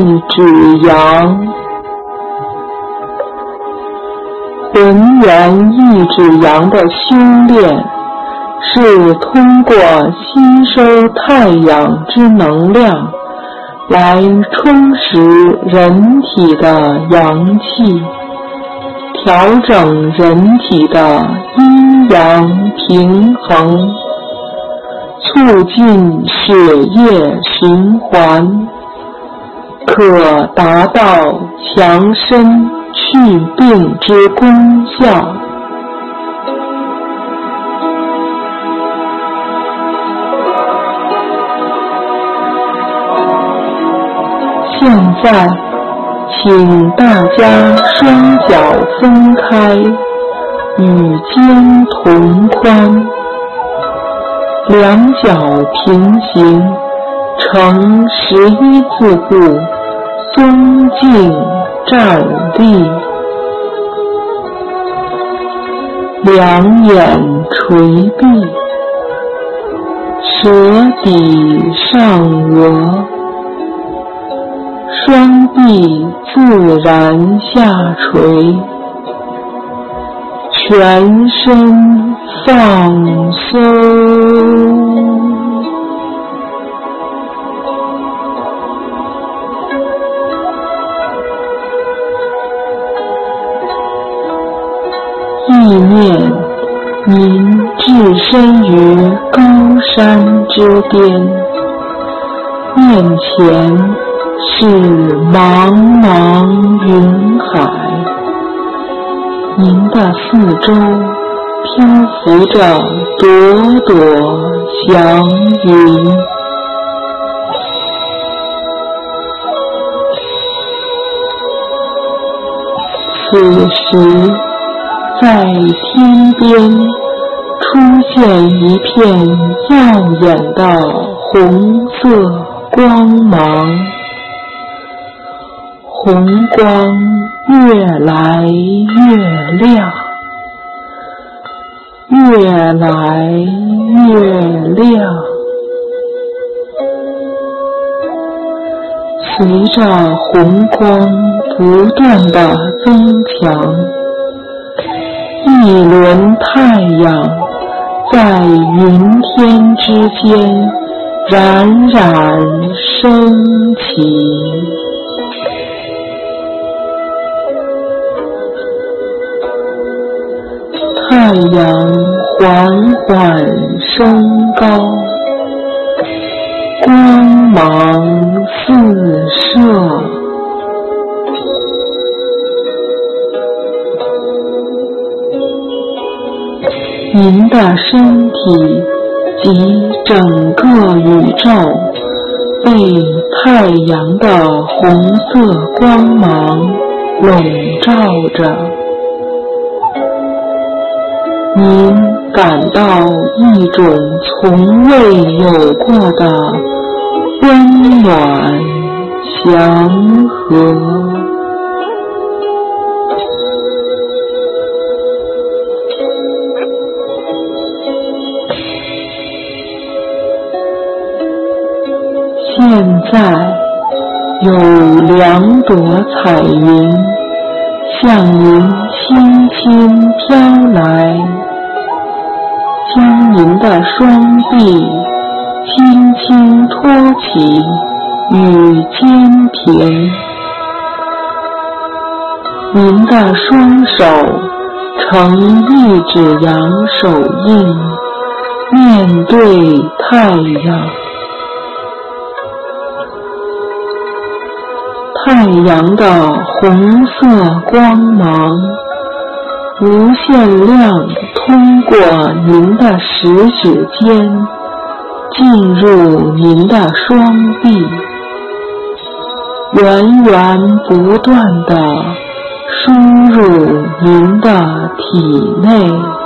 一指阳，浑圆一指阳的修炼，是通过吸收太阳之能量，来充实人体的阳气，调整人体的阴阳平衡。促进血液循环，可达到强身祛病之功效。现在，请大家双脚分开，与肩同宽。两脚平行，呈十一字步，松静站立，两眼垂闭，舌抵上颚，双臂自然下垂，全身放松。念，您置身于高山之巅，面前是茫茫云海，您的四周漂浮着朵朵祥云，此时。在天边出现一片耀眼的红色光芒，红光越来越亮，越来越亮，随着红光不断的增强。一轮太阳在云天之间冉冉升起，太阳缓缓升高，光芒四射。您的身体及整个宇宙被太阳的红色光芒笼罩着，您感到一种从未有过的温暖祥和。现在有两朵彩云向您轻轻飘来，将您的双臂轻轻托起与肩平，您的双手呈一指阳手印，面对太阳。太阳的红色光芒无限量通过您的食指尖进入您的双臂，源源不断地输入您的体内。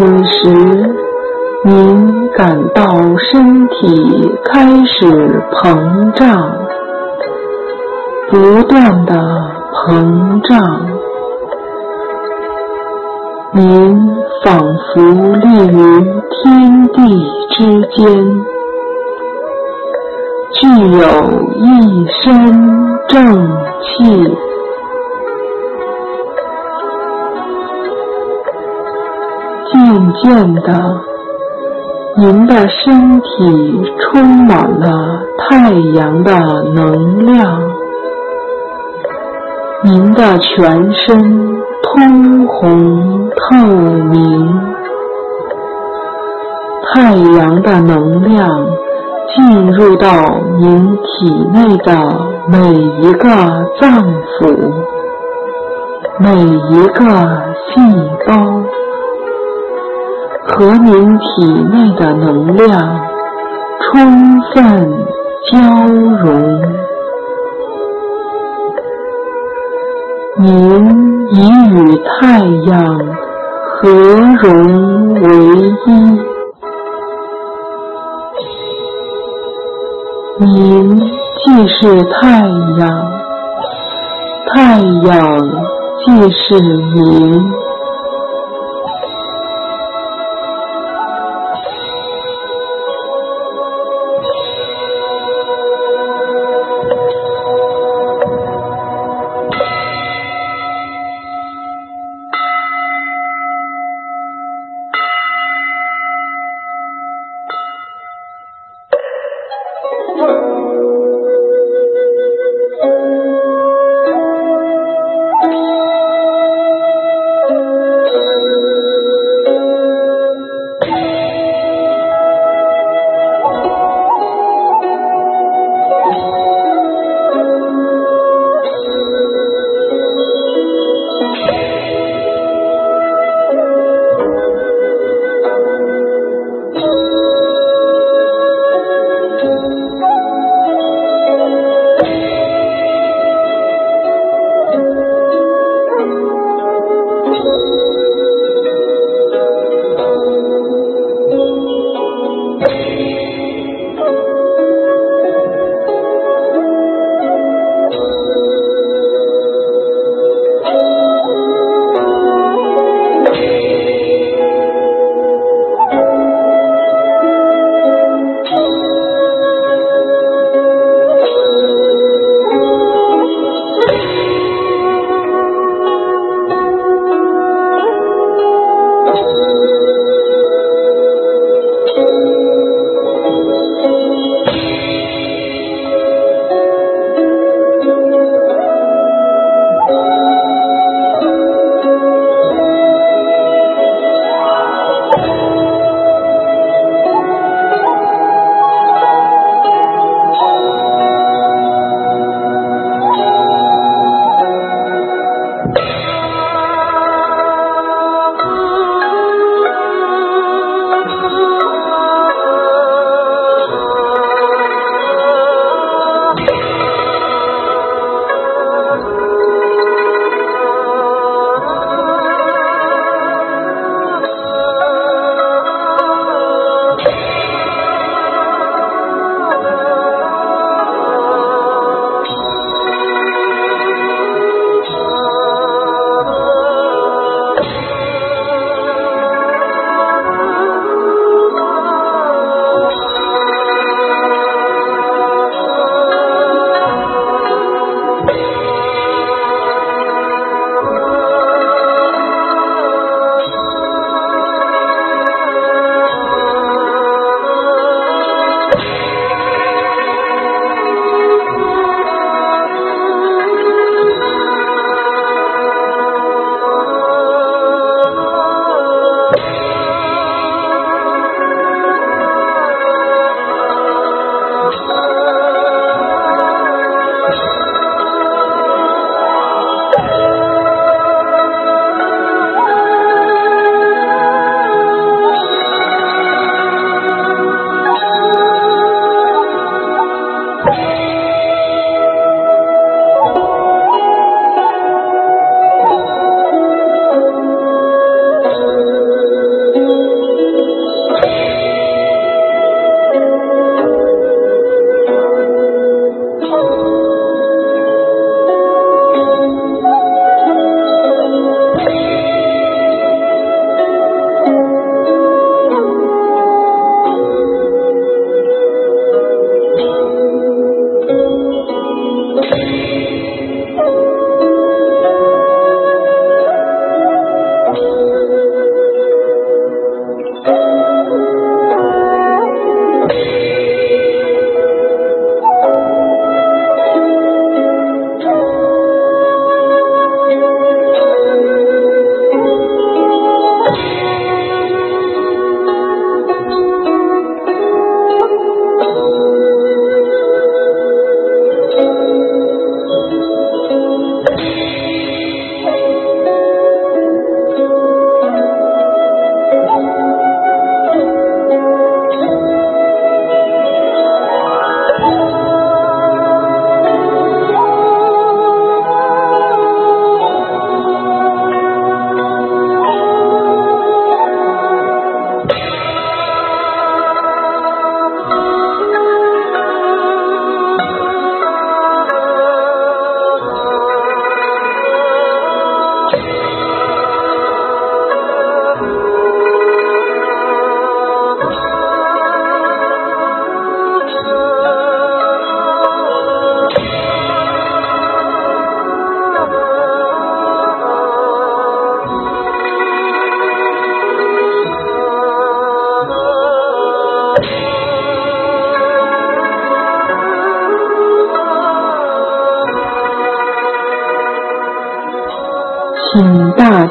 此时，您感到身体开始膨胀，不断的膨胀，您仿佛立于天地之间，具有一身正气。渐的，您的身体充满了太阳的能量，您的全身通红透明，太阳的能量进入到您体内的每一个脏腑、每一个细胞。和您体内的能量充分交融，您已与太阳合融为一，您既是太阳，太阳既是您。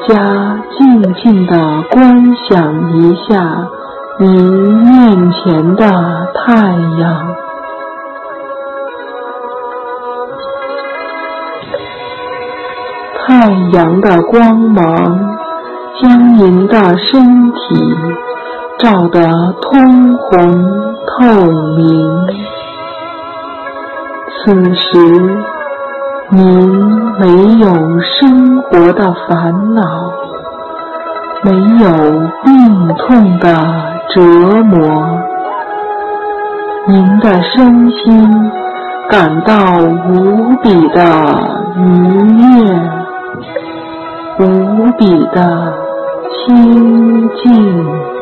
家静静地观想一下您面前的太阳，太阳的光芒将您的身体照得通红透明。此时，您没有生活的烦恼，没有病痛的折磨，您的身心感到无比的愉悦，无比的清静。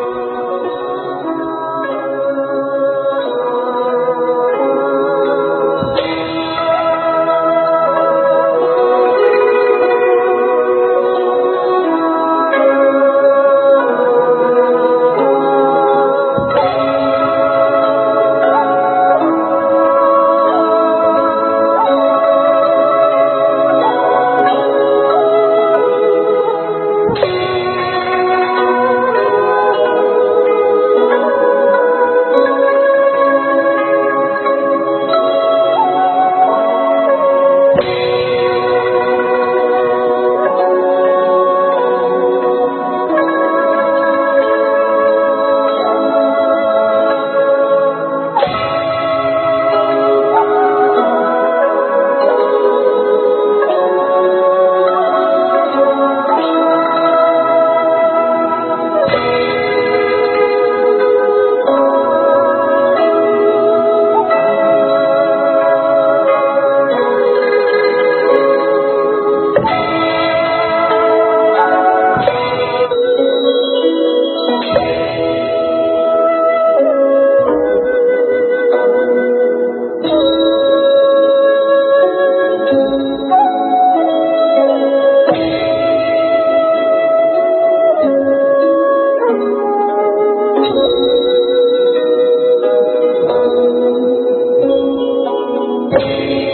Amen.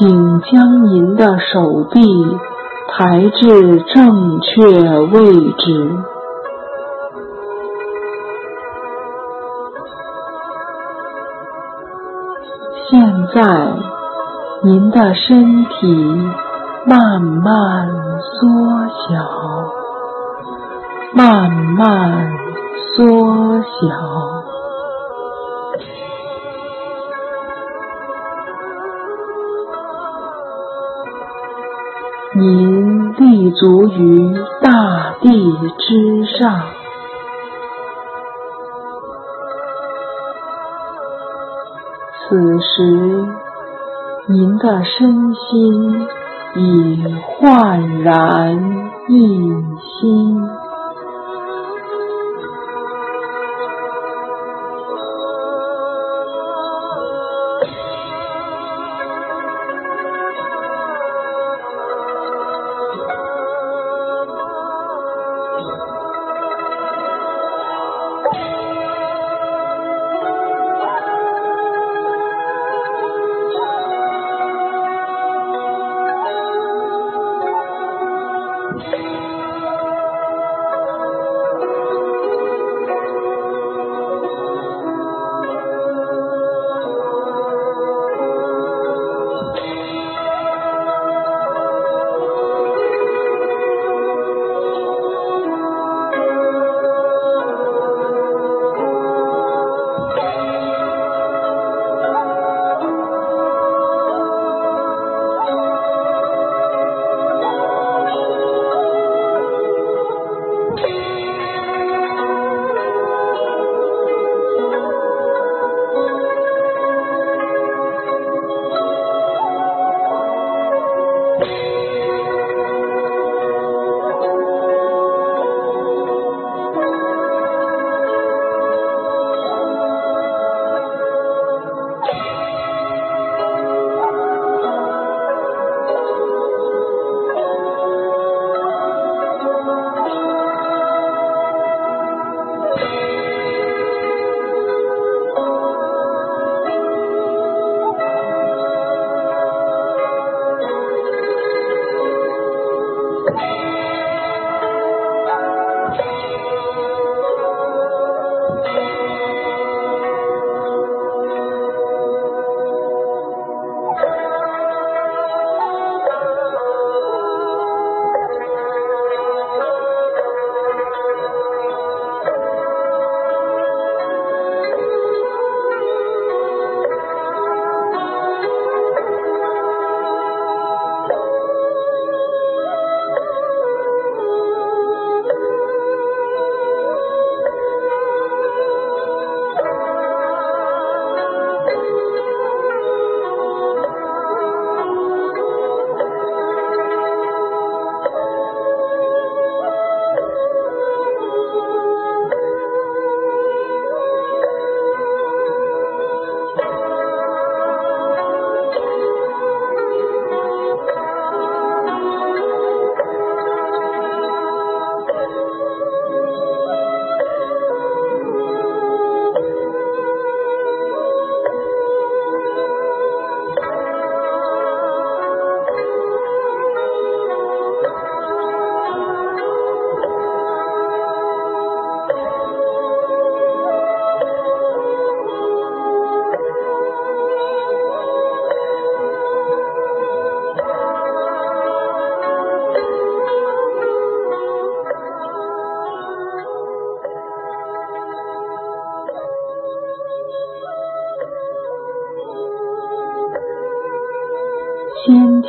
请将您的手臂抬至正确位置。现在，您的身体慢慢缩小，慢慢缩小。您立足于大地之上，此时您的身心已焕然一新。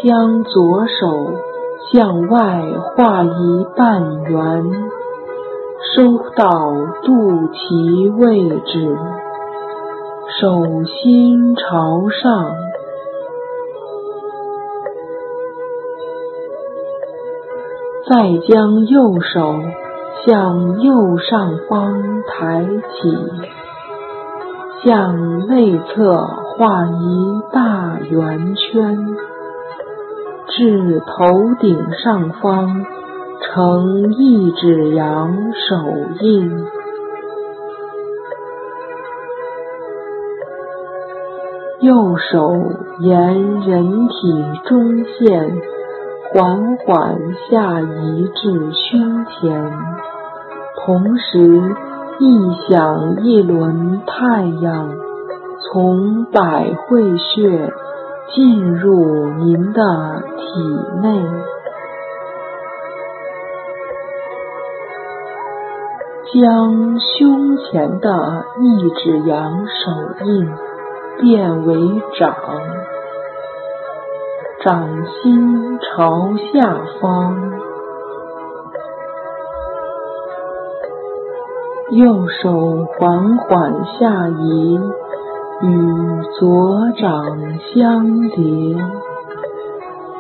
将左手向外画一半圆，收到肚脐位置，手心朝上。再将右手向右上方抬起，向内侧画一大圆圈。至头顶上方呈一指阳手印，右手沿人体中线缓缓下移至胸前，同时意想一轮太阳从百会穴进入您的体内，将胸前的一指阳手印。变为掌，掌心朝下方，右手缓缓下移，与左掌相连，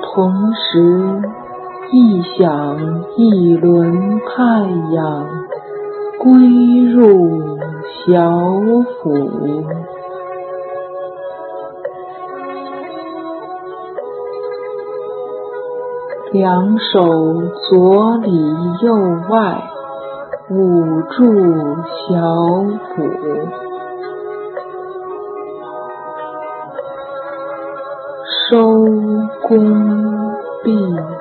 同时意想一轮太阳归入小腹。两手左里右外捂住小腹，收弓闭。